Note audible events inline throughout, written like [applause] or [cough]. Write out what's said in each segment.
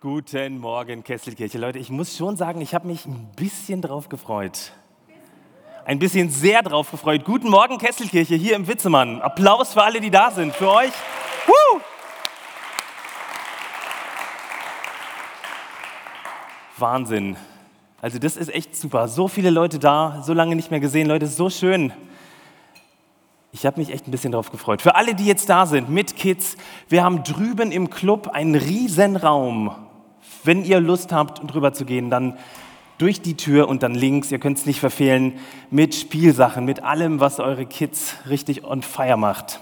Guten Morgen, Kesselkirche. Leute, ich muss schon sagen, ich habe mich ein bisschen drauf gefreut. Ein bisschen sehr drauf gefreut. Guten Morgen, Kesselkirche, hier im Witzemann. Applaus für alle, die da sind. Für euch. Woo! Wahnsinn. Also das ist echt super. So viele Leute da, so lange nicht mehr gesehen. Leute, so schön. Ich habe mich echt ein bisschen darauf gefreut. Für alle, die jetzt da sind mit Kids, wir haben drüben im Club einen riesen Raum. Wenn ihr Lust habt, drüber zu gehen, dann durch die Tür und dann links, ihr könnt es nicht verfehlen, mit Spielsachen, mit allem, was eure Kids richtig on fire macht.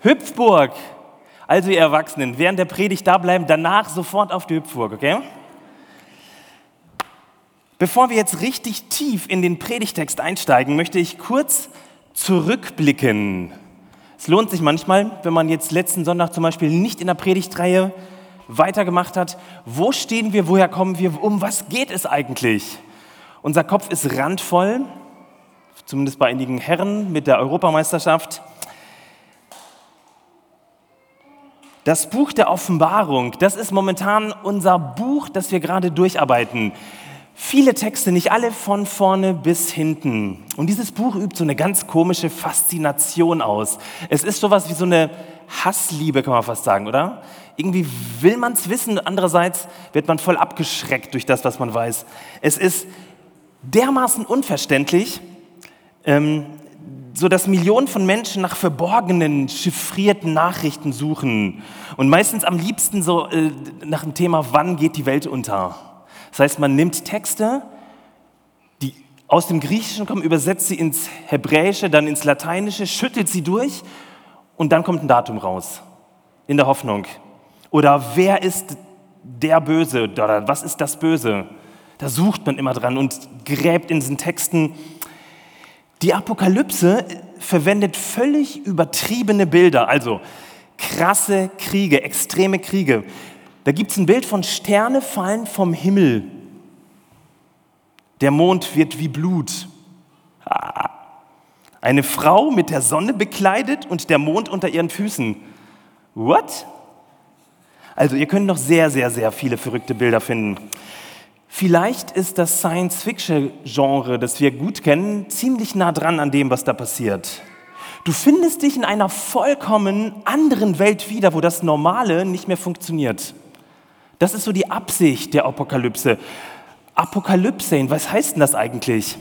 Hüpfburg, also ihr Erwachsenen, während der Predigt da bleiben, danach sofort auf die Hüpfburg, okay? Bevor wir jetzt richtig tief in den Predigtext einsteigen, möchte ich kurz zurückblicken. Es lohnt sich manchmal, wenn man jetzt letzten Sonntag zum Beispiel nicht in der Predigtreihe weitergemacht hat, wo stehen wir, woher kommen wir, um was geht es eigentlich? Unser Kopf ist randvoll, zumindest bei einigen Herren mit der Europameisterschaft. Das Buch der Offenbarung, das ist momentan unser Buch, das wir gerade durcharbeiten. Viele Texte, nicht alle von vorne bis hinten. Und dieses Buch übt so eine ganz komische Faszination aus. Es ist sowas wie so eine Hassliebe, kann man fast sagen, oder? Irgendwie will man es wissen, andererseits wird man voll abgeschreckt durch das, was man weiß. Es ist dermaßen unverständlich, ähm, so dass Millionen von Menschen nach verborgenen, chiffrierten Nachrichten suchen und meistens am liebsten so äh, nach dem Thema, wann geht die Welt unter? Das heißt, man nimmt Texte, die aus dem Griechischen kommen, übersetzt sie ins Hebräische, dann ins Lateinische, schüttelt sie durch und dann kommt ein Datum raus. In der Hoffnung. Oder wer ist der Böse? Oder was ist das Böse? Da sucht man immer dran und gräbt in diesen Texten. Die Apokalypse verwendet völlig übertriebene Bilder, also krasse Kriege, extreme Kriege. Da gibt es ein Bild von Sterne fallen vom Himmel. Der Mond wird wie Blut. Eine Frau mit der Sonne bekleidet und der Mond unter ihren Füßen. What? Also ihr könnt noch sehr, sehr, sehr viele verrückte Bilder finden. Vielleicht ist das Science-Fiction-Genre, das wir gut kennen, ziemlich nah dran an dem, was da passiert. Du findest dich in einer vollkommen anderen Welt wieder, wo das Normale nicht mehr funktioniert. Das ist so die Absicht der Apokalypse. Apokalypse, was heißt denn das eigentlich?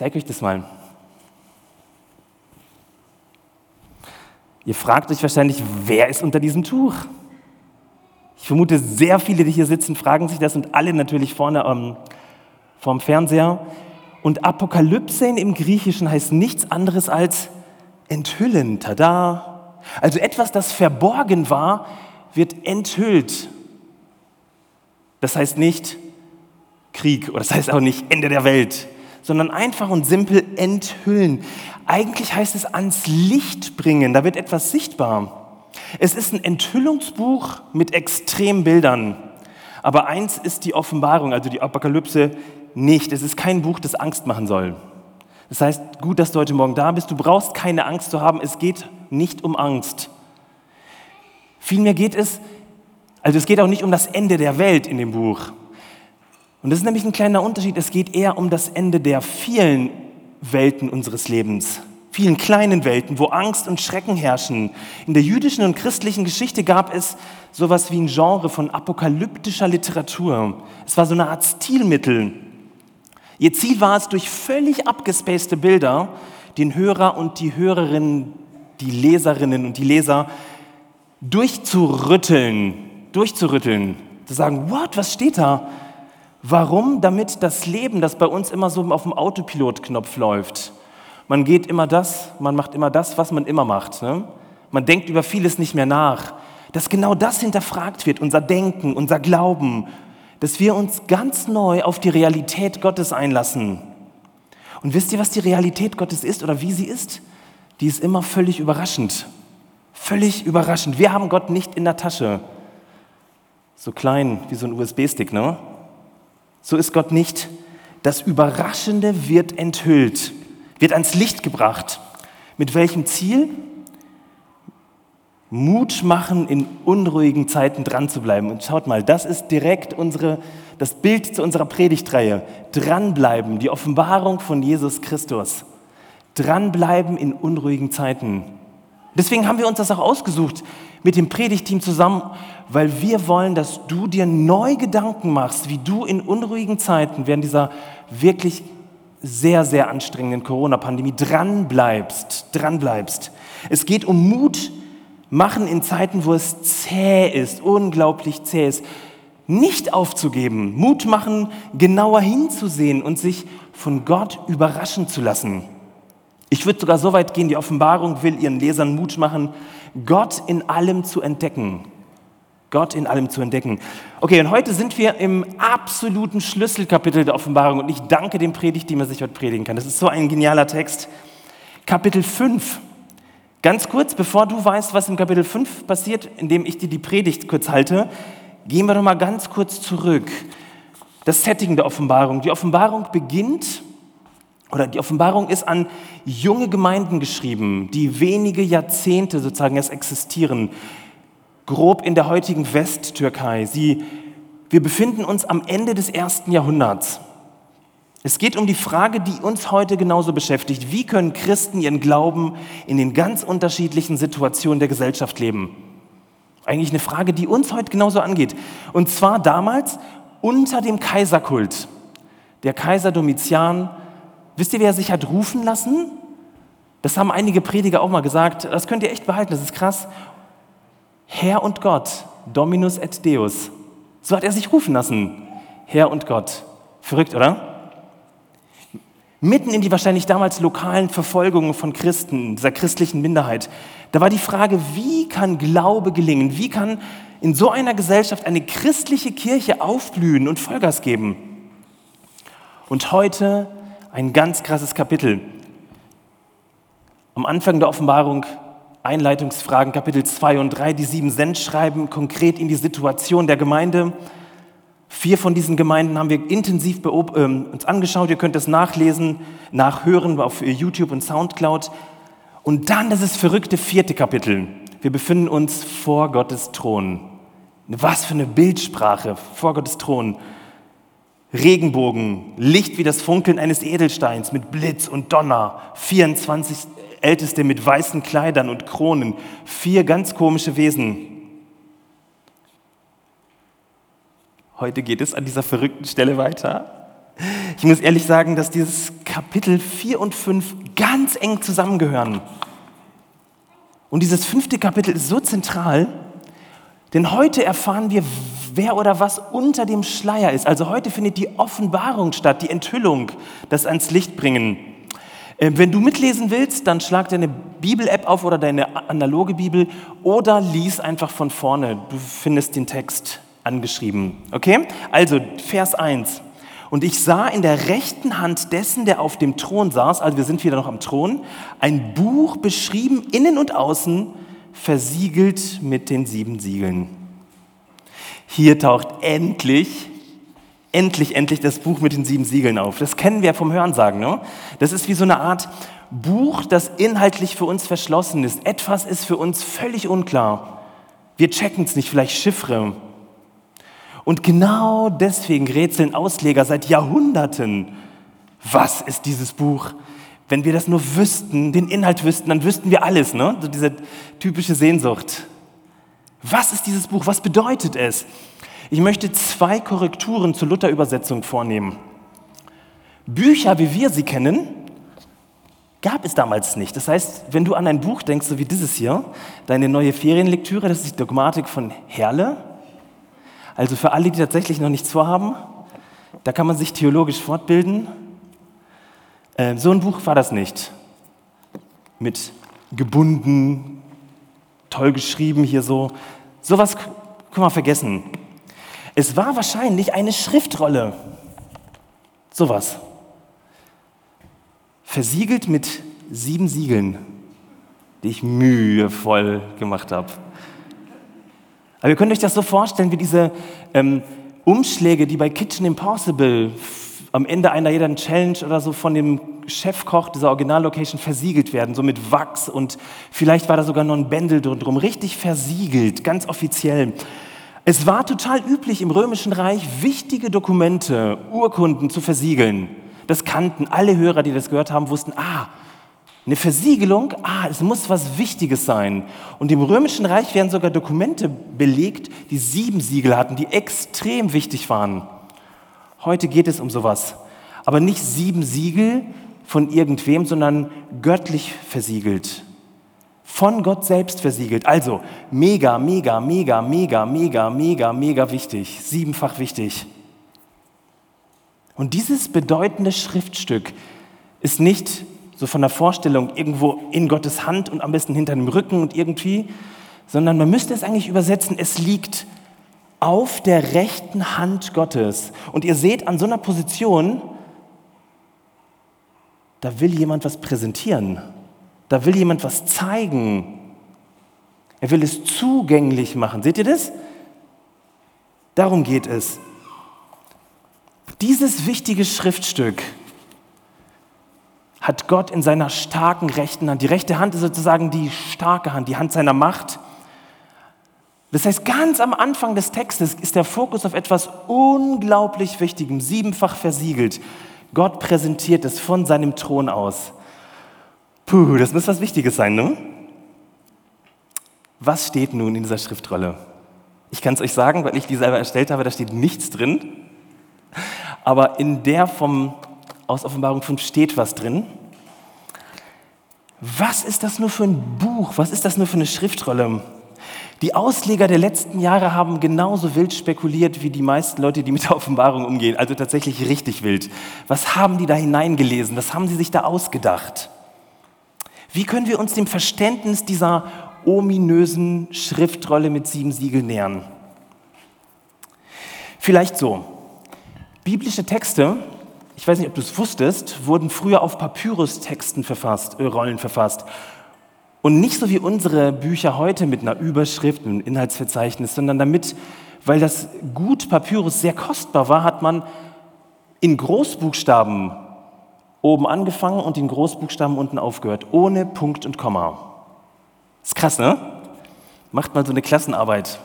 Zeige euch das mal. Ihr fragt euch wahrscheinlich, wer ist unter diesem Tuch? Ich vermute, sehr viele, die hier sitzen, fragen sich das und alle natürlich vorne ähm, vorm Fernseher. Und Apokalypse im Griechischen heißt nichts anderes als enthüllen. Tada! Also etwas, das verborgen war, wird enthüllt. Das heißt nicht Krieg oder das heißt auch nicht Ende der Welt, sondern einfach und simpel enthüllen. Eigentlich heißt es ans Licht bringen, da wird etwas sichtbar. Es ist ein Enthüllungsbuch mit Extrembildern. Aber eins ist die Offenbarung, also die Apokalypse, nicht. Es ist kein Buch, das Angst machen soll. Das heißt, gut, dass du heute Morgen da bist. Du brauchst keine Angst zu haben. Es geht nicht um Angst. Vielmehr geht es, also es geht auch nicht um das Ende der Welt in dem Buch. Und das ist nämlich ein kleiner Unterschied. Es geht eher um das Ende der vielen Welten unseres Lebens. Vielen kleinen Welten, wo Angst und Schrecken herrschen. In der jüdischen und christlichen Geschichte gab es sowas wie ein Genre von apokalyptischer Literatur. Es war so eine Art Stilmittel. Ihr Ziel war es, durch völlig abgespacede Bilder den Hörer und die Hörerinnen, die Leserinnen und die Leser durchzurütteln, durchzurütteln, zu sagen, what, was steht da? Warum? Damit das Leben, das bei uns immer so auf dem Autopilotknopf läuft. Man geht immer das, man macht immer das, was man immer macht. Ne? Man denkt über vieles nicht mehr nach. Dass genau das hinterfragt wird, unser Denken, unser Glauben, dass wir uns ganz neu auf die Realität Gottes einlassen. Und wisst ihr, was die Realität Gottes ist oder wie sie ist? Die ist immer völlig überraschend. Völlig überraschend. Wir haben Gott nicht in der Tasche. So klein wie so ein USB-Stick, ne? So ist Gott nicht. Das Überraschende wird enthüllt, wird ans Licht gebracht. Mit welchem Ziel? Mut machen, in unruhigen Zeiten dran zu bleiben. Und schaut mal, das ist direkt unsere, das Bild zu unserer Predigtreihe. Dranbleiben, die Offenbarung von Jesus Christus. Dranbleiben in unruhigen Zeiten. Deswegen haben wir uns das auch ausgesucht mit dem Predigteam zusammen, weil wir wollen, dass du dir neu Gedanken machst, wie du in unruhigen Zeiten während dieser wirklich sehr, sehr anstrengenden Corona-Pandemie dranbleibst, dranbleibst. Es geht um Mut machen in Zeiten, wo es zäh ist, unglaublich zäh ist, nicht aufzugeben, Mut machen, genauer hinzusehen und sich von Gott überraschen zu lassen. Ich würde sogar so weit gehen, die Offenbarung will ihren Lesern Mut machen, Gott in allem zu entdecken. Gott in allem zu entdecken. Okay, und heute sind wir im absoluten Schlüsselkapitel der Offenbarung und ich danke dem Predigt, die man sich heute predigen kann. Das ist so ein genialer Text. Kapitel 5. Ganz kurz, bevor du weißt, was im Kapitel 5 passiert, indem ich dir die Predigt kurz halte, gehen wir doch mal ganz kurz zurück. Das Setting der Offenbarung. Die Offenbarung beginnt, oder die Offenbarung ist an junge Gemeinden geschrieben, die wenige Jahrzehnte sozusagen erst existieren grob in der heutigen Westtürkei. Sie, wir befinden uns am Ende des ersten Jahrhunderts. Es geht um die Frage, die uns heute genauso beschäftigt. Wie können Christen ihren Glauben in den ganz unterschiedlichen Situationen der Gesellschaft leben? Eigentlich eine Frage, die uns heute genauso angeht. Und zwar damals unter dem Kaiserkult. Der Kaiser Domitian, wisst ihr, wer sich hat rufen lassen? Das haben einige Prediger auch mal gesagt. Das könnt ihr echt behalten, das ist krass. Herr und Gott, Dominus et Deus. So hat er sich rufen lassen. Herr und Gott. Verrückt, oder? Mitten in die wahrscheinlich damals lokalen Verfolgungen von Christen, dieser christlichen Minderheit, da war die Frage, wie kann Glaube gelingen? Wie kann in so einer Gesellschaft eine christliche Kirche aufblühen und Vollgas geben? Und heute ein ganz krasses Kapitel. Am Anfang der Offenbarung Einleitungsfragen, Kapitel 2 und 3, die sieben Sendschreiben konkret in die Situation der Gemeinde. Vier von diesen Gemeinden haben wir intensiv äh, uns angeschaut. Ihr könnt es nachlesen, nachhören auf YouTube und Soundcloud. Und dann das ist verrückte vierte Kapitel. Wir befinden uns vor Gottes Thron. Was für eine Bildsprache vor Gottes Thron. Regenbogen, Licht wie das Funkeln eines Edelsteins mit Blitz und Donner, 24 Älteste mit weißen Kleidern und Kronen, vier ganz komische Wesen. Heute geht es an dieser verrückten Stelle weiter. Ich muss ehrlich sagen, dass dieses Kapitel 4 und 5 ganz eng zusammengehören. Und dieses fünfte Kapitel ist so zentral, denn heute erfahren wir, wer oder was unter dem Schleier ist. Also heute findet die Offenbarung statt, die Enthüllung, das ans Licht bringen. Ähm, wenn du mitlesen willst, dann schlag deine Bibel-App auf oder deine analoge Bibel oder lies einfach von vorne. Du findest den Text angeschrieben. Okay? Also, Vers 1. Und ich sah in der rechten Hand dessen, der auf dem Thron saß, also wir sind wieder noch am Thron, ein Buch beschrieben, innen und außen, versiegelt mit den sieben Siegeln. Hier taucht endlich endlich, endlich das Buch mit den sieben Siegeln auf. Das kennen wir vom Hörensagen. Ne? Das ist wie so eine Art Buch, das inhaltlich für uns verschlossen ist. Etwas ist für uns völlig unklar. Wir checken es nicht, vielleicht Chiffre. Und genau deswegen rätseln Ausleger seit Jahrhunderten, was ist dieses Buch? Wenn wir das nur wüssten, den Inhalt wüssten, dann wüssten wir alles, ne? So diese typische Sehnsucht. Was ist dieses Buch? Was bedeutet es? Ich möchte zwei Korrekturen zur Luther-Übersetzung vornehmen. Bücher, wie wir sie kennen, gab es damals nicht. Das heißt, wenn du an ein Buch denkst, so wie dieses hier, deine neue Ferienlektüre, das ist die Dogmatik von Herle. Also für alle, die tatsächlich noch nichts vorhaben, da kann man sich theologisch fortbilden. Äh, so ein Buch war das nicht. Mit gebunden, toll geschrieben hier so. Sowas können wir vergessen. Es war wahrscheinlich eine Schriftrolle. Sowas. Versiegelt mit sieben Siegeln, die ich mühevoll gemacht habe. Aber ihr könnt euch das so vorstellen wie diese ähm, Umschläge, die bei Kitchen Impossible am Ende einer jeden Challenge oder so von dem Chefkoch dieser Originallocation versiegelt werden, so mit Wachs und vielleicht war da sogar noch ein Bändel drum, richtig versiegelt, ganz offiziell. Es war total üblich im Römischen Reich, wichtige Dokumente, Urkunden zu versiegeln. Das kannten alle Hörer, die das gehört haben, wussten, ah, eine Versiegelung, ah, es muss was Wichtiges sein. Und im Römischen Reich werden sogar Dokumente belegt, die sieben Siegel hatten, die extrem wichtig waren. Heute geht es um sowas. Aber nicht sieben Siegel von irgendwem, sondern göttlich versiegelt. Von Gott selbst versiegelt. Also mega, mega, mega, mega, mega, mega, mega wichtig. Siebenfach wichtig. Und dieses bedeutende Schriftstück ist nicht so von der Vorstellung irgendwo in Gottes Hand und am besten hinter dem Rücken und irgendwie, sondern man müsste es eigentlich übersetzen, es liegt auf der rechten Hand Gottes. Und ihr seht an so einer Position, da will jemand was präsentieren. Da will jemand was zeigen. Er will es zugänglich machen. Seht ihr das? Darum geht es. Dieses wichtige Schriftstück hat Gott in seiner starken rechten Hand. Die rechte Hand ist sozusagen die starke Hand, die Hand seiner Macht. Das heißt, ganz am Anfang des Textes ist der Fokus auf etwas unglaublich Wichtigem, siebenfach versiegelt. Gott präsentiert es von seinem Thron aus. Puh, das muss was Wichtiges sein, ne? Was steht nun in dieser Schriftrolle? Ich kann es euch sagen, weil ich die selber erstellt habe, da steht nichts drin. Aber in der vom, aus Offenbarung 5 steht was drin. Was ist das nur für ein Buch? Was ist das nur für eine Schriftrolle? Die Ausleger der letzten Jahre haben genauso wild spekuliert wie die meisten Leute, die mit der Offenbarung umgehen, also tatsächlich richtig wild. Was haben die da hineingelesen? Was haben sie sich da ausgedacht? Wie können wir uns dem Verständnis dieser ominösen Schriftrolle mit sieben Siegeln nähern? Vielleicht so. Biblische Texte, ich weiß nicht, ob du es wusstest, wurden früher auf Papyrustexten verfasst, äh, Rollen verfasst. Und nicht so wie unsere Bücher heute mit einer Überschrift, einem Inhaltsverzeichnis, sondern damit, weil das Gut Papyrus sehr kostbar war, hat man in Großbuchstaben oben angefangen und in Großbuchstaben unten aufgehört, ohne Punkt und Komma. Ist krass, ne? Macht mal so eine Klassenarbeit.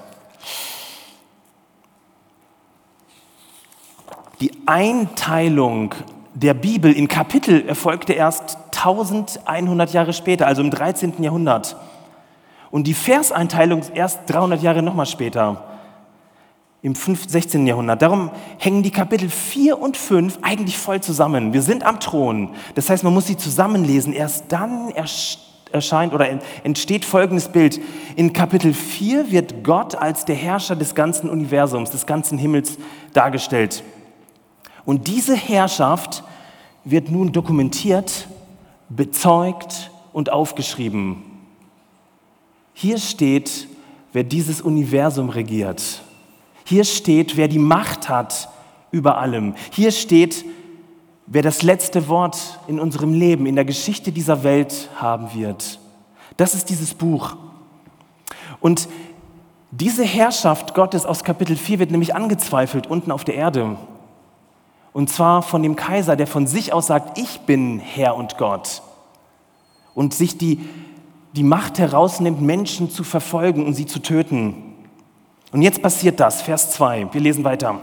Die Einteilung der Bibel in Kapitel erfolgte erst 1100 Jahre später, also im 13. Jahrhundert. Und die Verseinteilung erst 300 Jahre nochmal später, im 16. Jahrhundert. Darum hängen die Kapitel 4 und 5 eigentlich voll zusammen. Wir sind am Thron. Das heißt, man muss sie zusammenlesen. Erst dann erscheint oder entsteht folgendes Bild. In Kapitel 4 wird Gott als der Herrscher des ganzen Universums, des ganzen Himmels dargestellt. Und diese Herrschaft wird nun dokumentiert bezeugt und aufgeschrieben. Hier steht, wer dieses Universum regiert. Hier steht, wer die Macht hat über allem. Hier steht, wer das letzte Wort in unserem Leben, in der Geschichte dieser Welt haben wird. Das ist dieses Buch. Und diese Herrschaft Gottes aus Kapitel 4 wird nämlich angezweifelt unten auf der Erde. Und zwar von dem Kaiser, der von sich aus sagt, ich bin Herr und Gott. Und sich die, die Macht herausnimmt, Menschen zu verfolgen und sie zu töten. Und jetzt passiert das, Vers 2, wir lesen weiter.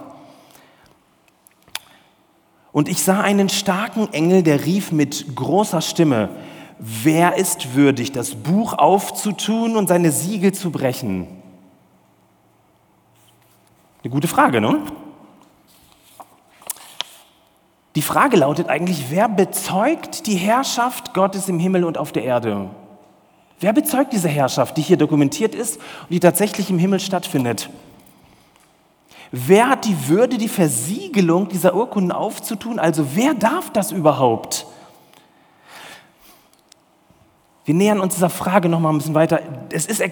Und ich sah einen starken Engel, der rief mit großer Stimme, wer ist würdig, das Buch aufzutun und seine Siegel zu brechen? Eine gute Frage, ne? Die Frage lautet eigentlich, wer bezeugt die Herrschaft Gottes im Himmel und auf der Erde? Wer bezeugt diese Herrschaft, die hier dokumentiert ist und die tatsächlich im Himmel stattfindet? Wer hat die Würde, die Versiegelung dieser Urkunden aufzutun? Also wer darf das überhaupt? Wir nähern uns dieser Frage noch mal ein bisschen weiter. Es ist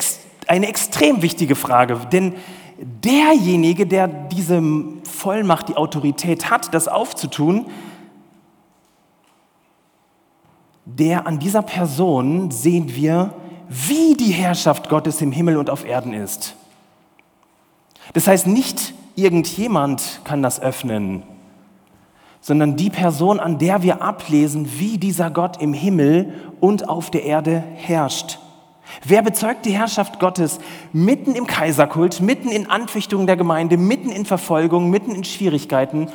eine extrem wichtige Frage, denn derjenige, der diese Vollmacht, die Autorität hat, das aufzutun, der an dieser Person sehen wir, wie die Herrschaft Gottes im Himmel und auf Erden ist. Das heißt, nicht irgendjemand kann das öffnen, sondern die Person, an der wir ablesen, wie dieser Gott im Himmel und auf der Erde herrscht. Wer bezeugt die Herrschaft Gottes mitten im Kaiserkult, mitten in Anfechtungen der Gemeinde, mitten in Verfolgung, mitten in Schwierigkeiten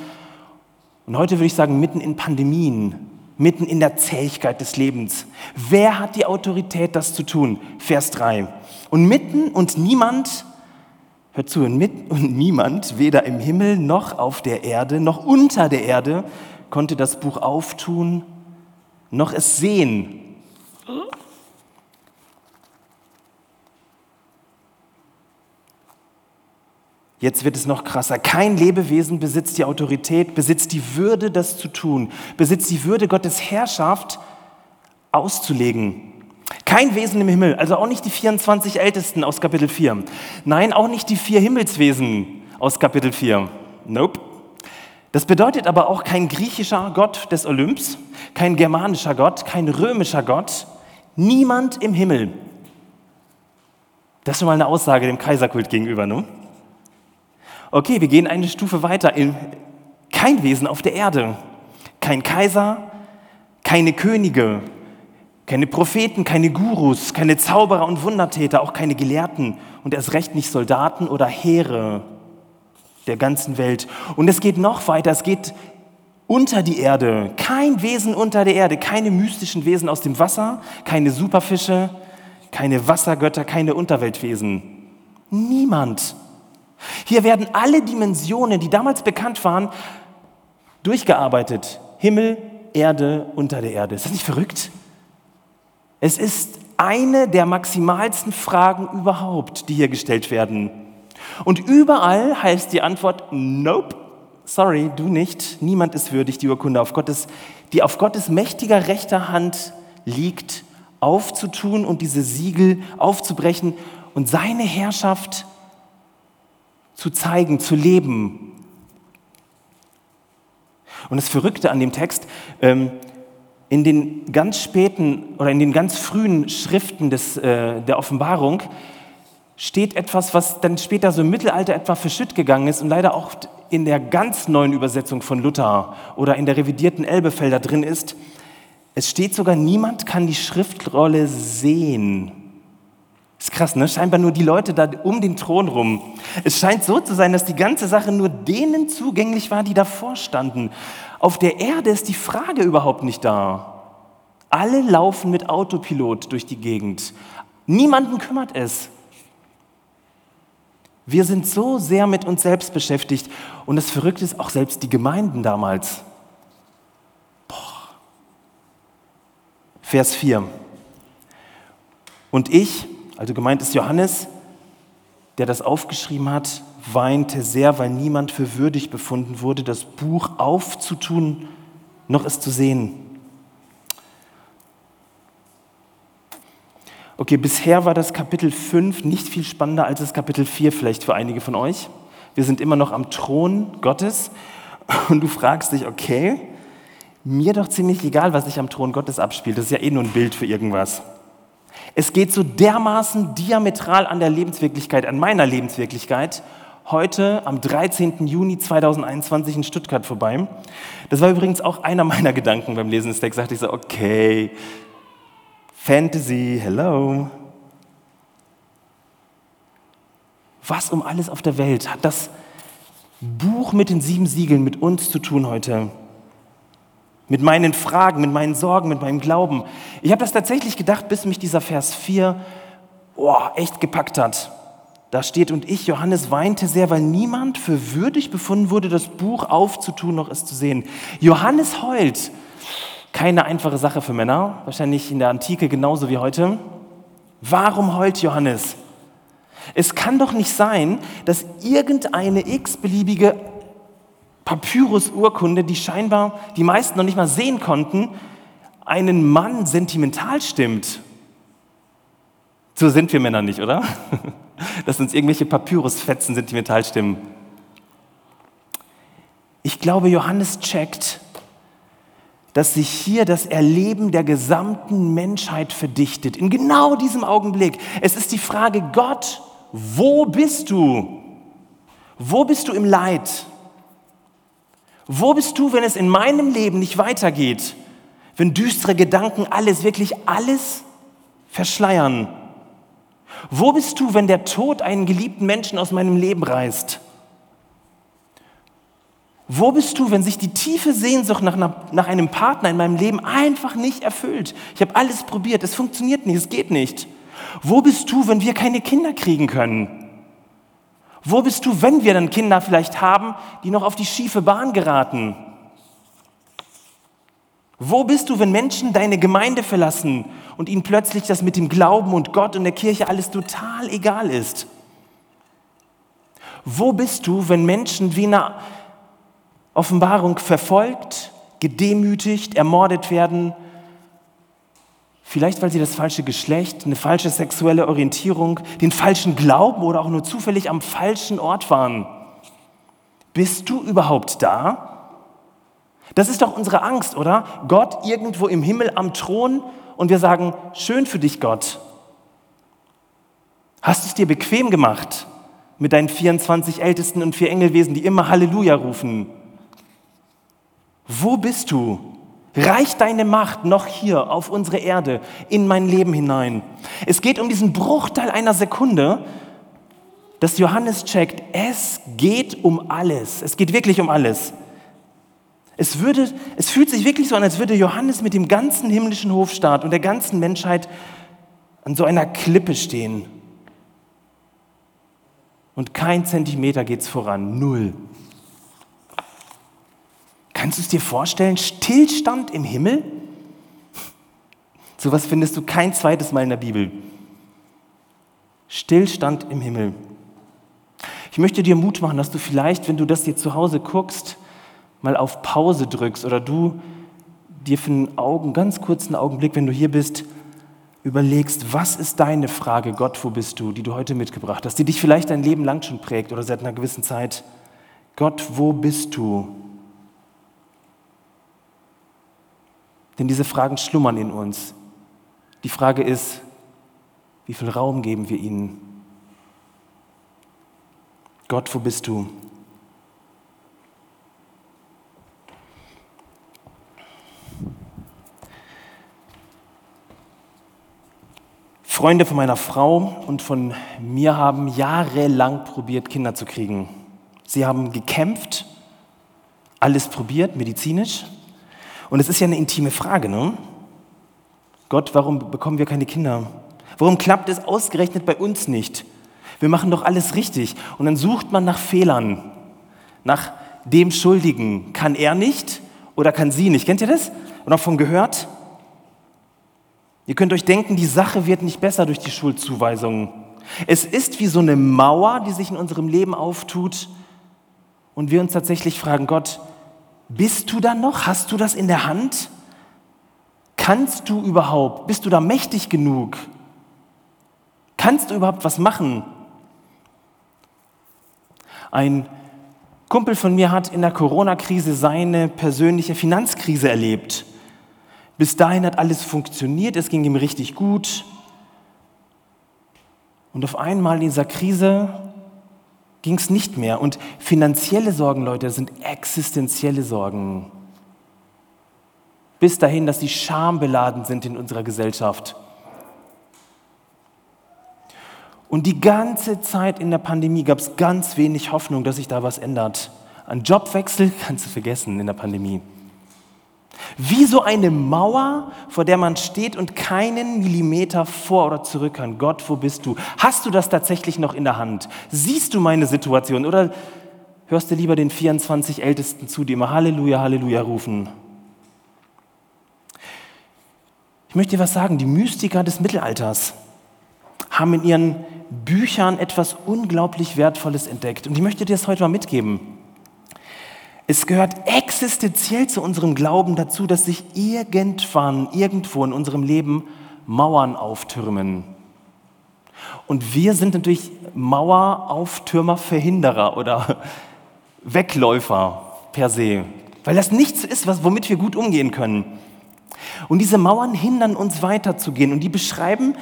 und heute würde ich sagen, mitten in Pandemien, mitten in der Zähigkeit des Lebens. Wer hat die Autorität, das zu tun? Vers 3. Und mitten und niemand, hört zu, und, mit, und niemand, weder im Himmel noch auf der Erde, noch unter der Erde, konnte das Buch auftun, noch es sehen. Jetzt wird es noch krasser. Kein Lebewesen besitzt die Autorität, besitzt die Würde, das zu tun, besitzt die Würde, Gottes Herrschaft auszulegen. Kein Wesen im Himmel, also auch nicht die 24 Ältesten aus Kapitel 4. Nein, auch nicht die vier Himmelswesen aus Kapitel 4. Nope. Das bedeutet aber auch kein griechischer Gott des Olymps, kein germanischer Gott, kein römischer Gott, niemand im Himmel. Das ist schon mal eine Aussage dem Kaiserkult gegenüber, ne? Okay, wir gehen eine Stufe weiter. Kein Wesen auf der Erde, kein Kaiser, keine Könige, keine Propheten, keine Gurus, keine Zauberer und Wundertäter, auch keine Gelehrten und erst recht nicht Soldaten oder Heere der ganzen Welt. Und es geht noch weiter, es geht unter die Erde, kein Wesen unter der Erde, keine mystischen Wesen aus dem Wasser, keine Superfische, keine Wassergötter, keine Unterweltwesen. Niemand. Hier werden alle Dimensionen, die damals bekannt waren, durchgearbeitet. Himmel, Erde, unter der Erde. Ist das nicht verrückt? Es ist eine der maximalsten Fragen überhaupt, die hier gestellt werden. Und überall heißt die Antwort Nope. Sorry, du nicht. Niemand ist würdig, die Urkunde, auf Gottes, die auf Gottes mächtiger rechter Hand liegt, aufzutun und diese Siegel aufzubrechen und seine Herrschaft zu zeigen, zu leben. Und das Verrückte an dem Text, ähm, in den ganz späten oder in den ganz frühen Schriften des, äh, der Offenbarung steht etwas, was dann später so im Mittelalter etwa verschütt gegangen ist und leider auch in der ganz neuen Übersetzung von Luther oder in der revidierten Elbefelder drin ist. Es steht sogar, niemand kann die Schriftrolle sehen. Ist krass, ne? Scheinbar nur die Leute da um den Thron rum. Es scheint so zu sein, dass die ganze Sache nur denen zugänglich war, die davor standen. Auf der Erde ist die Frage überhaupt nicht da. Alle laufen mit Autopilot durch die Gegend. Niemanden kümmert es. Wir sind so sehr mit uns selbst beschäftigt. Und das Verrückte ist auch selbst die Gemeinden damals. Boah. Vers 4. Und ich, also gemeint ist Johannes, der das aufgeschrieben hat, weinte sehr, weil niemand für würdig befunden wurde, das Buch aufzutun, noch es zu sehen. Okay, bisher war das Kapitel 5 nicht viel spannender als das Kapitel 4 vielleicht für einige von euch. Wir sind immer noch am Thron Gottes [laughs] und du fragst dich, okay, mir doch ziemlich egal, was sich am Thron Gottes abspielt. Das ist ja eh nur ein Bild für irgendwas. Es geht so dermaßen diametral an der Lebenswirklichkeit, an meiner Lebenswirklichkeit, heute am 13. Juni 2021 in Stuttgart vorbei. Das war übrigens auch einer meiner Gedanken beim Lesen des Textes. Da dachte ich so, okay, Fantasy, hello. Was um alles auf der Welt hat das Buch mit den sieben Siegeln mit uns zu tun heute? Mit meinen Fragen, mit meinen Sorgen, mit meinem Glauben. Ich habe das tatsächlich gedacht, bis mich dieser Vers 4 oh, echt gepackt hat. Da steht, und ich, Johannes, weinte sehr, weil niemand für würdig befunden wurde, das Buch aufzutun, noch es zu sehen. Johannes heult. Keine einfache Sache für Männer, wahrscheinlich in der Antike genauso wie heute. Warum heult Johannes? Es kann doch nicht sein, dass irgendeine x-beliebige Papyrus-Urkunde, die scheinbar die meisten noch nicht mal sehen konnten, einen Mann sentimental stimmt. So sind wir Männer nicht, oder? [laughs] Dass uns irgendwelche Papyrusfetzen sentimental stimmen. Ich glaube, Johannes checkt, dass sich hier das Erleben der gesamten Menschheit verdichtet. In genau diesem Augenblick. Es ist die Frage, Gott, wo bist du? Wo bist du im Leid? Wo bist du, wenn es in meinem Leben nicht weitergeht? Wenn düstere Gedanken alles, wirklich alles verschleiern? Wo bist du, wenn der Tod einen geliebten Menschen aus meinem Leben reißt? Wo bist du, wenn sich die tiefe Sehnsucht nach, nach einem Partner in meinem Leben einfach nicht erfüllt? Ich habe alles probiert, es funktioniert nicht, es geht nicht. Wo bist du, wenn wir keine Kinder kriegen können? Wo bist du, wenn wir dann Kinder vielleicht haben, die noch auf die schiefe Bahn geraten? Wo bist du, wenn Menschen deine Gemeinde verlassen und ihnen plötzlich das mit dem Glauben und Gott und der Kirche alles total egal ist? Wo bist du, wenn Menschen wie in einer Offenbarung verfolgt, gedemütigt, ermordet werden, vielleicht weil sie das falsche Geschlecht, eine falsche sexuelle Orientierung, den falschen Glauben oder auch nur zufällig am falschen Ort waren? Bist du überhaupt da? Das ist doch unsere Angst, oder? Gott irgendwo im Himmel am Thron und wir sagen, schön für dich, Gott. Hast du es dir bequem gemacht mit deinen 24 Ältesten und vier Engelwesen, die immer Halleluja rufen? Wo bist du? Reicht deine Macht noch hier auf unsere Erde, in mein Leben hinein? Es geht um diesen Bruchteil einer Sekunde, dass Johannes checkt, es geht um alles. Es geht wirklich um alles. Es, würde, es fühlt sich wirklich so an, als würde Johannes mit dem ganzen himmlischen Hofstaat und der ganzen Menschheit an so einer Klippe stehen. Und kein Zentimeter geht es voran, null. Kannst du es dir vorstellen? Stillstand im Himmel? Sowas findest du kein zweites Mal in der Bibel. Stillstand im Himmel. Ich möchte dir Mut machen, dass du vielleicht, wenn du das hier zu Hause guckst, mal auf Pause drückst oder du dir für einen Augen, ganz kurzen Augenblick, wenn du hier bist, überlegst, was ist deine Frage, Gott, wo bist du, die du heute mitgebracht hast, die dich vielleicht dein Leben lang schon prägt oder seit einer gewissen Zeit. Gott, wo bist du? Denn diese Fragen schlummern in uns. Die Frage ist, wie viel Raum geben wir ihnen? Gott, wo bist du? Freunde von meiner Frau und von mir haben jahrelang probiert, Kinder zu kriegen. Sie haben gekämpft, alles probiert, medizinisch, und es ist ja eine intime Frage, ne? Gott, warum bekommen wir keine Kinder? Warum klappt es ausgerechnet bei uns nicht? Wir machen doch alles richtig. Und dann sucht man nach Fehlern, nach dem Schuldigen. Kann er nicht oder kann sie nicht? Kennt ihr das? Oder von gehört? Ihr könnt euch denken, die Sache wird nicht besser durch die Schuldzuweisungen. Es ist wie so eine Mauer, die sich in unserem Leben auftut und wir uns tatsächlich fragen, Gott, bist du da noch? Hast du das in der Hand? Kannst du überhaupt? Bist du da mächtig genug? Kannst du überhaupt was machen? Ein Kumpel von mir hat in der Corona-Krise seine persönliche Finanzkrise erlebt. Bis dahin hat alles funktioniert, es ging ihm richtig gut. Und auf einmal in dieser Krise ging es nicht mehr. Und finanzielle Sorgen, Leute, sind existenzielle Sorgen. Bis dahin, dass sie schambeladen sind in unserer Gesellschaft. Und die ganze Zeit in der Pandemie gab es ganz wenig Hoffnung, dass sich da was ändert. Ein Jobwechsel [laughs] kannst du vergessen in der Pandemie. Wie so eine Mauer, vor der man steht und keinen Millimeter vor oder zurück kann. Gott, wo bist du? Hast du das tatsächlich noch in der Hand? Siehst du meine Situation oder hörst du lieber den 24 Ältesten zu, die immer Halleluja, Halleluja rufen? Ich möchte dir was sagen, die Mystiker des Mittelalters haben in ihren Büchern etwas unglaublich Wertvolles entdeckt. Und ich möchte dir das heute mal mitgeben. Es gehört existenziell zu unserem Glauben dazu, dass sich irgendwann, irgendwo in unserem Leben Mauern auftürmen. Und wir sind natürlich Mauerauftürmerverhinderer oder [laughs] Wegläufer per se, weil das nichts ist, was, womit wir gut umgehen können. Und diese Mauern hindern uns weiterzugehen und die beschreiben,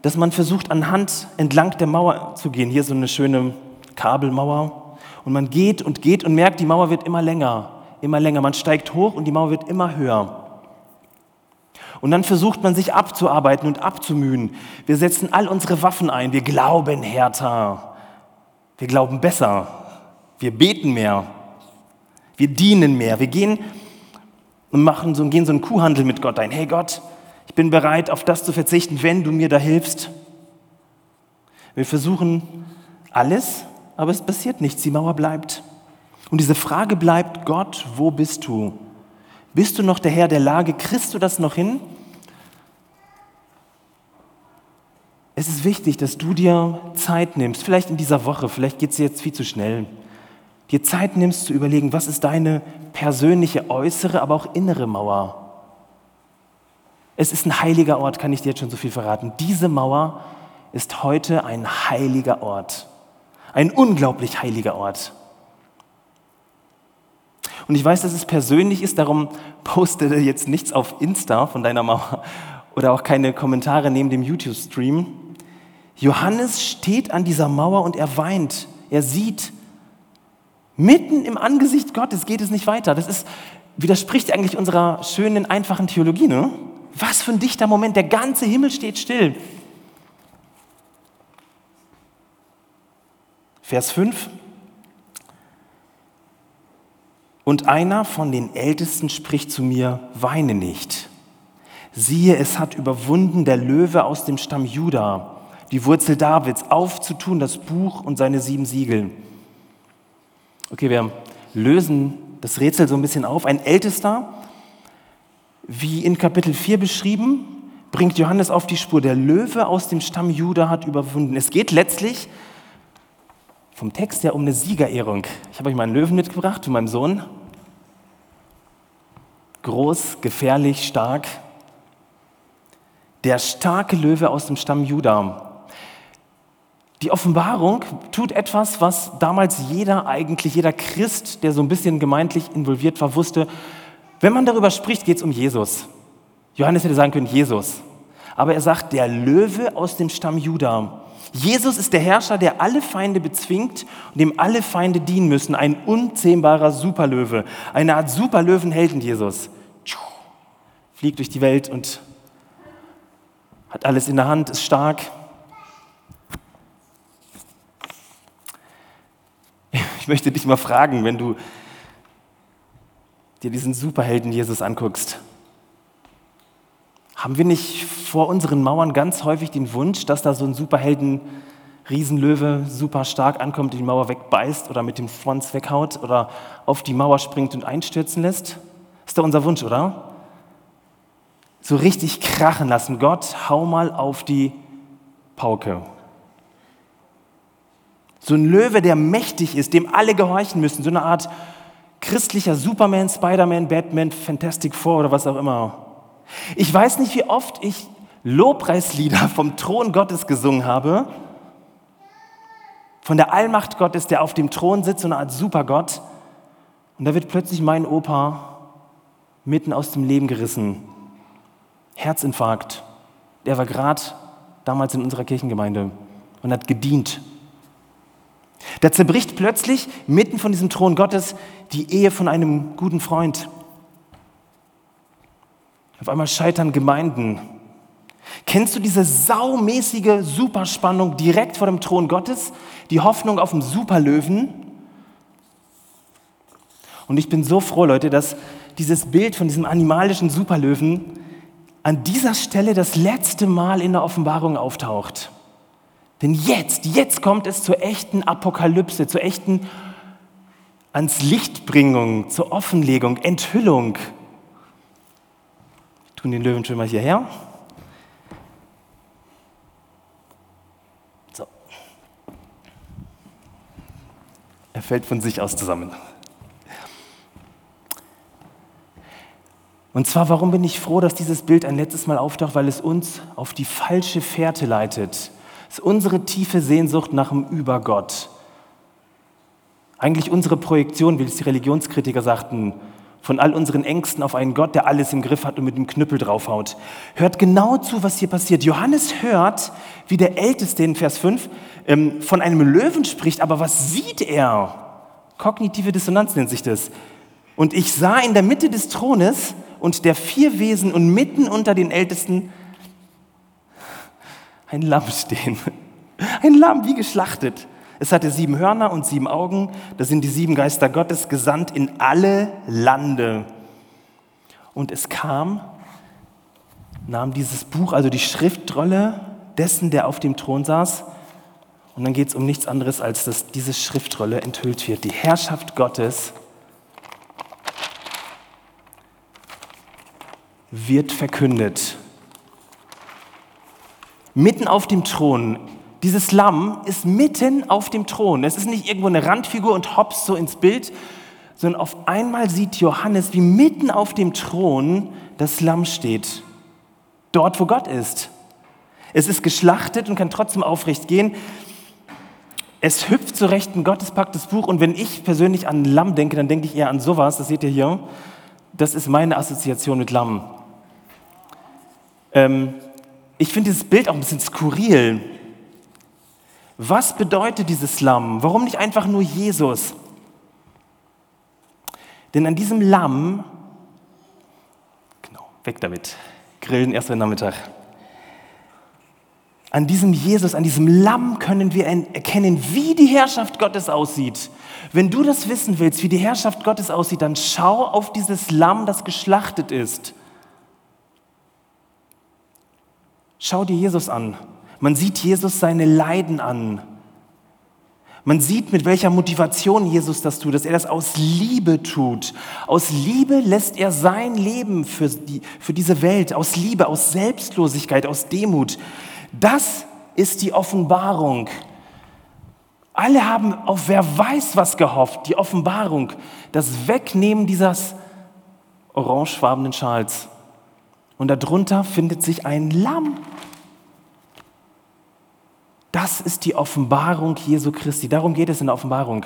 dass man versucht, anhand entlang der Mauer zu gehen. Hier so eine schöne Kabelmauer und man geht und geht und merkt, die Mauer wird immer länger, immer länger. Man steigt hoch und die Mauer wird immer höher. Und dann versucht man sich abzuarbeiten und abzumühen. Wir setzen all unsere Waffen ein. Wir glauben härter. Wir glauben besser. Wir beten mehr. Wir dienen mehr. Wir gehen und machen so, gehen so einen Kuhhandel mit Gott ein. Hey Gott, ich bin bereit, auf das zu verzichten, wenn du mir da hilfst. Wir versuchen alles, aber es passiert nichts. Die Mauer bleibt. Und diese Frage bleibt, Gott, wo bist du? Bist du noch der Herr der Lage? Kriegst du das noch hin? Es ist wichtig, dass du dir Zeit nimmst, vielleicht in dieser Woche, vielleicht geht es jetzt viel zu schnell, dir Zeit nimmst zu überlegen, was ist deine persönliche äußere, aber auch innere Mauer. Es ist ein heiliger Ort, kann ich dir jetzt schon so viel verraten. Diese Mauer ist heute ein heiliger Ort, ein unglaublich heiliger Ort. Und ich weiß, dass es persönlich ist, darum poste jetzt nichts auf Insta von deiner Mauer oder auch keine Kommentare neben dem YouTube-Stream. Johannes steht an dieser Mauer und er weint. Er sieht, mitten im Angesicht Gottes geht es nicht weiter. Das ist, widerspricht eigentlich unserer schönen, einfachen Theologie. Ne? Was für ein dichter Moment. Der ganze Himmel steht still. Vers 5. Und einer von den Ältesten spricht zu mir, weine nicht. Siehe, es hat überwunden der Löwe aus dem Stamm Juda, die Wurzel Davids, aufzutun das Buch und seine sieben Siegel. Okay, wir lösen das Rätsel so ein bisschen auf. Ein Ältester, wie in Kapitel 4 beschrieben, bringt Johannes auf die Spur. Der Löwe aus dem Stamm Juda hat überwunden. Es geht letztlich vom Text her um eine Siegerehrung. Ich habe euch mal einen Löwen mitgebracht zu meinem Sohn groß, gefährlich, stark. Der starke Löwe aus dem Stamm Juda. Die Offenbarung tut etwas, was damals jeder, eigentlich jeder Christ, der so ein bisschen gemeintlich involviert war, wusste. Wenn man darüber spricht, geht es um Jesus. Johannes hätte sagen können, Jesus. Aber er sagt, der Löwe aus dem Stamm Juda. Jesus ist der Herrscher, der alle Feinde bezwingt und dem alle Feinde dienen müssen. Ein unzähmbarer Superlöwe. Eine Art Superlöwenhelden, Jesus. Fliegt durch die Welt und hat alles in der Hand, ist stark. Ich möchte dich mal fragen, wenn du dir diesen Superhelden Jesus anguckst. Haben wir nicht vor unseren Mauern ganz häufig den Wunsch, dass da so ein Superhelden Riesenlöwe super stark ankommt, die Mauer wegbeißt oder mit dem Frons weghaut oder auf die Mauer springt und einstürzen lässt? Ist doch unser Wunsch, oder? So richtig krachen lassen. Gott, hau mal auf die Pauke. So ein Löwe, der mächtig ist, dem alle gehorchen müssen. So eine Art christlicher Superman, Spider-Man, Batman, Fantastic Four oder was auch immer. Ich weiß nicht, wie oft ich Lobpreislieder vom Thron Gottes gesungen habe. Von der Allmacht Gottes, der auf dem Thron sitzt, so eine Art Supergott. Und da wird plötzlich mein Opa mitten aus dem Leben gerissen. Herzinfarkt. Der war gerade damals in unserer Kirchengemeinde und hat gedient. Da zerbricht plötzlich mitten von diesem Thron Gottes die Ehe von einem guten Freund. Auf einmal scheitern Gemeinden. Kennst du diese saumäßige Superspannung direkt vor dem Thron Gottes? Die Hoffnung auf den Superlöwen? Und ich bin so froh, Leute, dass dieses Bild von diesem animalischen Superlöwen an dieser Stelle das letzte Mal in der Offenbarung auftaucht. Denn jetzt, jetzt kommt es zur echten Apokalypse, zur echten ans Lichtbringung, zur Offenlegung, Enthüllung tun den Löwen schon mal hierher. So. Er fällt von sich aus zusammen. Und zwar, warum bin ich froh, dass dieses Bild ein letztes Mal auftaucht? Weil es uns auf die falsche Fährte leitet. Es ist unsere tiefe Sehnsucht nach dem Übergott. Eigentlich unsere Projektion, wie es die Religionskritiker sagten, von all unseren Ängsten auf einen Gott, der alles im Griff hat und mit dem Knüppel draufhaut. Hört genau zu, was hier passiert. Johannes hört, wie der Älteste in Vers 5 ähm, von einem Löwen spricht, aber was sieht er? Kognitive Dissonanz nennt sich das. Und ich sah in der Mitte des Thrones und der vier Wesen und mitten unter den Ältesten ein Lamm stehen. [laughs] Ein Lamm wie geschlachtet. Es hatte sieben Hörner und sieben Augen. Das sind die sieben Geister Gottes gesandt in alle Lande. Und es kam, nahm dieses Buch, also die Schriftrolle dessen, der auf dem Thron saß. Und dann geht es um nichts anderes, als dass diese Schriftrolle enthüllt wird. Die Herrschaft Gottes wird verkündet. Mitten auf dem Thron dieses Lamm ist mitten auf dem Thron. Es ist nicht irgendwo eine Randfigur und hops so ins Bild, sondern auf einmal sieht Johannes, wie mitten auf dem Thron das Lamm steht. Dort, wo Gott ist. Es ist geschlachtet und kann trotzdem aufrecht gehen. Es hüpft zu Rechten Gottes packt das Buch. Und wenn ich persönlich an Lamm denke, dann denke ich eher an sowas. Das seht ihr hier. Das ist meine Assoziation mit Lamm. Ähm, ich finde dieses Bild auch ein bisschen skurril. Was bedeutet dieses Lamm? Warum nicht einfach nur Jesus? Denn an diesem Lamm, genau, weg damit, grillen erst am Nachmittag. An diesem Jesus, an diesem Lamm können wir erkennen, wie die Herrschaft Gottes aussieht. Wenn du das wissen willst, wie die Herrschaft Gottes aussieht, dann schau auf dieses Lamm, das geschlachtet ist. Schau dir Jesus an. Man sieht Jesus seine Leiden an. Man sieht, mit welcher Motivation Jesus das tut, dass er das aus Liebe tut. Aus Liebe lässt er sein Leben für, die, für diese Welt, aus Liebe, aus Selbstlosigkeit, aus Demut. Das ist die Offenbarung. Alle haben auf wer weiß was gehofft, die Offenbarung, das Wegnehmen dieses orangefarbenen Schals. Und darunter findet sich ein Lamm. Das ist die Offenbarung Jesu Christi. Darum geht es in der Offenbarung.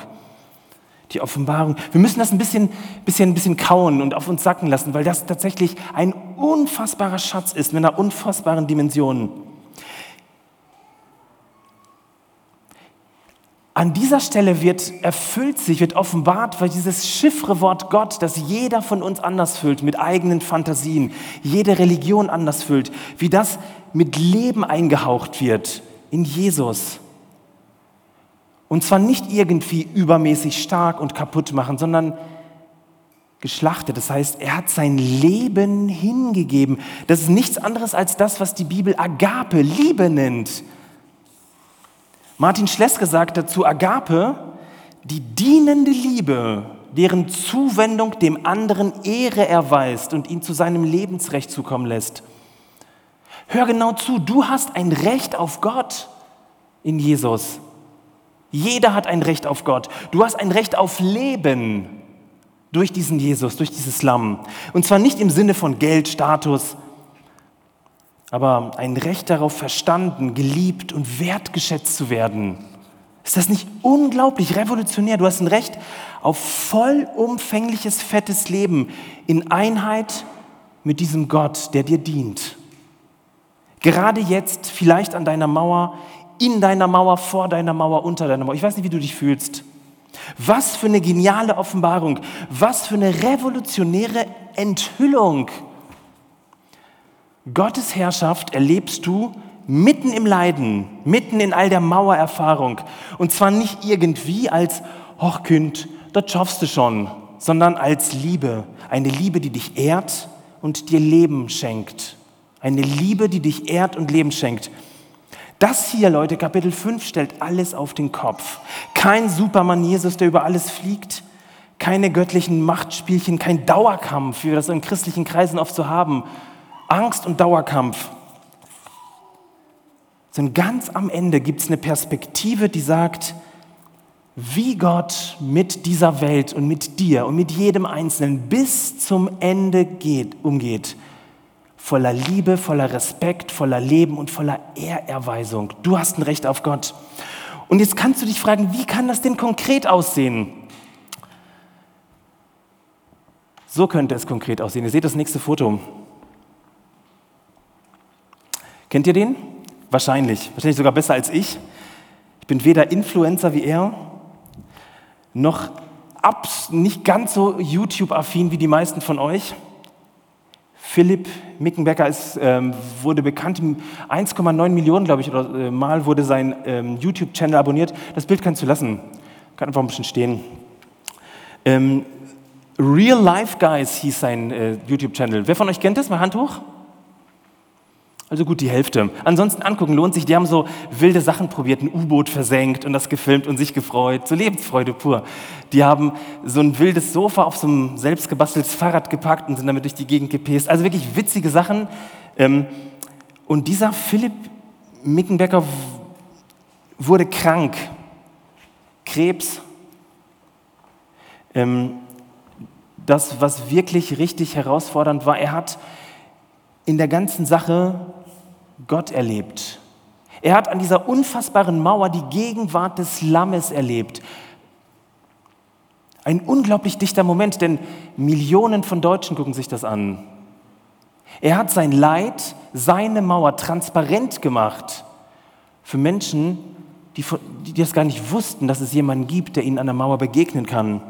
Die Offenbarung. Wir müssen das ein bisschen, bisschen, bisschen kauen und auf uns sacken lassen, weil das tatsächlich ein unfassbarer Schatz ist mit einer unfassbaren Dimension. An dieser Stelle wird erfüllt sich, wird offenbart, weil dieses Chiffrewort Gott, das jeder von uns anders füllt, mit eigenen Fantasien, jede Religion anders füllt, wie das mit Leben eingehaucht wird in Jesus. Und zwar nicht irgendwie übermäßig stark und kaputt machen, sondern geschlachtet. Das heißt, er hat sein Leben hingegeben. Das ist nichts anderes als das, was die Bibel Agape, Liebe nennt. Martin Schleske sagt dazu, Agape, die dienende Liebe, deren Zuwendung dem anderen Ehre erweist und ihn zu seinem Lebensrecht zukommen lässt. Hör genau zu, du hast ein Recht auf Gott in Jesus. Jeder hat ein Recht auf Gott. Du hast ein Recht auf Leben durch diesen Jesus, durch dieses Lamm. Und zwar nicht im Sinne von Geld, Status, aber ein Recht darauf verstanden, geliebt und wertgeschätzt zu werden. Ist das nicht unglaublich revolutionär? Du hast ein Recht auf vollumfängliches, fettes Leben in Einheit mit diesem Gott, der dir dient. Gerade jetzt, vielleicht an deiner Mauer, in deiner Mauer, vor deiner Mauer, unter deiner Mauer. Ich weiß nicht, wie du dich fühlst. Was für eine geniale Offenbarung, was für eine revolutionäre Enthüllung. Gottes Herrschaft erlebst du mitten im Leiden, mitten in all der Mauererfahrung. Und zwar nicht irgendwie als, ach Kind, das schaffst du schon, sondern als Liebe. Eine Liebe, die dich ehrt und dir Leben schenkt. Eine Liebe, die dich ehrt und Leben schenkt. Das hier, Leute, Kapitel 5 stellt alles auf den Kopf. Kein Superman Jesus, der über alles fliegt. Keine göttlichen Machtspielchen, kein Dauerkampf, wie wir das in christlichen Kreisen oft so haben. Angst und Dauerkampf. Sondern ganz am Ende gibt es eine Perspektive, die sagt, wie Gott mit dieser Welt und mit dir und mit jedem Einzelnen bis zum Ende geht, umgeht voller Liebe, voller Respekt, voller Leben und voller Ehrerweisung. Du hast ein Recht auf Gott. Und jetzt kannst du dich fragen, wie kann das denn konkret aussehen? So könnte es konkret aussehen. Ihr seht das nächste Foto. Kennt ihr den? Wahrscheinlich. Wahrscheinlich sogar besser als ich. Ich bin weder Influencer wie er, noch nicht ganz so YouTube-affin wie die meisten von euch. Philipp Mickenbecker ist, ähm, wurde bekannt, 1,9 Millionen, glaube ich, oder, äh, Mal wurde sein ähm, YouTube-Channel abonniert. Das Bild kannst du lassen, kann einfach ein bisschen stehen. Ähm, Real Life Guys hieß sein äh, YouTube-Channel. Wer von euch kennt das? Mal Hand hoch. Also gut die Hälfte. Ansonsten angucken lohnt sich. Die haben so wilde Sachen probiert, ein U-Boot versenkt und das gefilmt und sich gefreut. So Lebensfreude pur. Die haben so ein wildes Sofa auf so ein selbstgebasteltes Fahrrad gepackt und sind damit durch die Gegend gepäst. Also wirklich witzige Sachen. Ähm, und dieser Philipp Mickenbecker wurde krank. Krebs. Ähm, das, was wirklich richtig herausfordernd war, er hat in der ganzen Sache Gott erlebt. Er hat an dieser unfassbaren Mauer die Gegenwart des Lammes erlebt. Ein unglaublich dichter Moment, denn Millionen von Deutschen gucken sich das an. Er hat sein Leid, seine Mauer transparent gemacht für Menschen, die, die das gar nicht wussten, dass es jemanden gibt, der ihnen an der Mauer begegnen kann.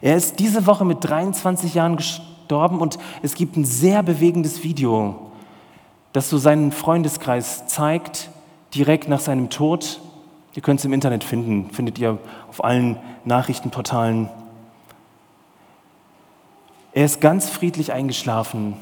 Er ist diese Woche mit 23 Jahren gestorben und es gibt ein sehr bewegendes Video das so seinen Freundeskreis zeigt, direkt nach seinem Tod. Ihr könnt es im Internet finden, findet ihr auf allen Nachrichtenportalen. Er ist ganz friedlich eingeschlafen.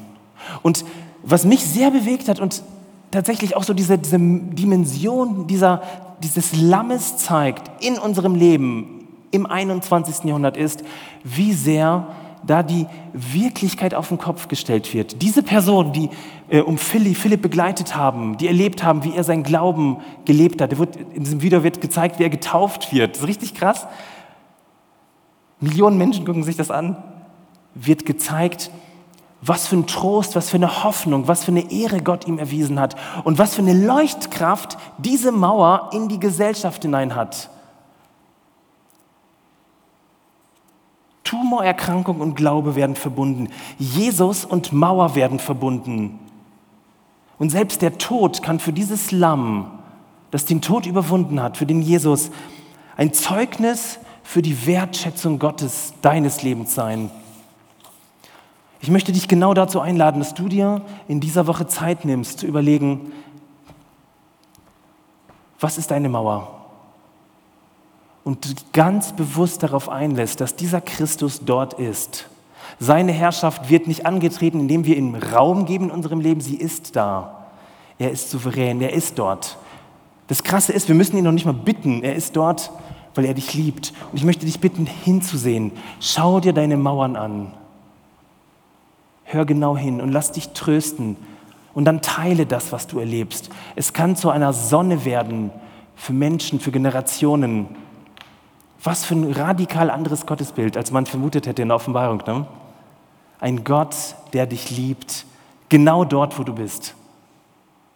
Und was mich sehr bewegt hat und tatsächlich auch so diese, diese Dimension dieser, dieses Lammes zeigt in unserem Leben im 21. Jahrhundert ist, wie sehr da die Wirklichkeit auf den Kopf gestellt wird. Diese Personen, die äh, um Philipp, Philipp begleitet haben, die erlebt haben, wie er seinen Glauben gelebt hat. Wird, in diesem Video wird gezeigt, wie er getauft wird. Das ist richtig krass. Millionen Menschen gucken sich das an. Wird gezeigt, was für ein Trost, was für eine Hoffnung, was für eine Ehre Gott ihm erwiesen hat und was für eine Leuchtkraft diese Mauer in die Gesellschaft hinein hat. Tumorerkrankung und Glaube werden verbunden. Jesus und Mauer werden verbunden. Und selbst der Tod kann für dieses Lamm, das den Tod überwunden hat, für den Jesus, ein Zeugnis für die Wertschätzung Gottes deines Lebens sein. Ich möchte dich genau dazu einladen, dass du dir in dieser Woche Zeit nimmst, zu überlegen, was ist deine Mauer? Und ganz bewusst darauf einlässt, dass dieser Christus dort ist. Seine Herrschaft wird nicht angetreten, indem wir ihm Raum geben in unserem Leben, sie ist da. Er ist souverän, er ist dort. Das Krasse ist, wir müssen ihn noch nicht mal bitten, er ist dort, weil er dich liebt. Und ich möchte dich bitten, hinzusehen. Schau dir deine Mauern an. Hör genau hin und lass dich trösten. Und dann teile das, was du erlebst. Es kann zu einer Sonne werden für Menschen, für Generationen. Was für ein radikal anderes Gottesbild, als man vermutet hätte in der Offenbarung. Ne? Ein Gott, der dich liebt, genau dort, wo du bist,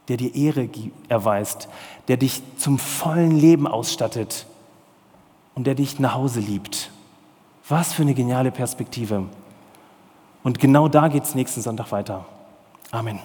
der dir Ehre erweist, der dich zum vollen Leben ausstattet und der dich nach Hause liebt. Was für eine geniale Perspektive. Und genau da geht es nächsten Sonntag weiter. Amen.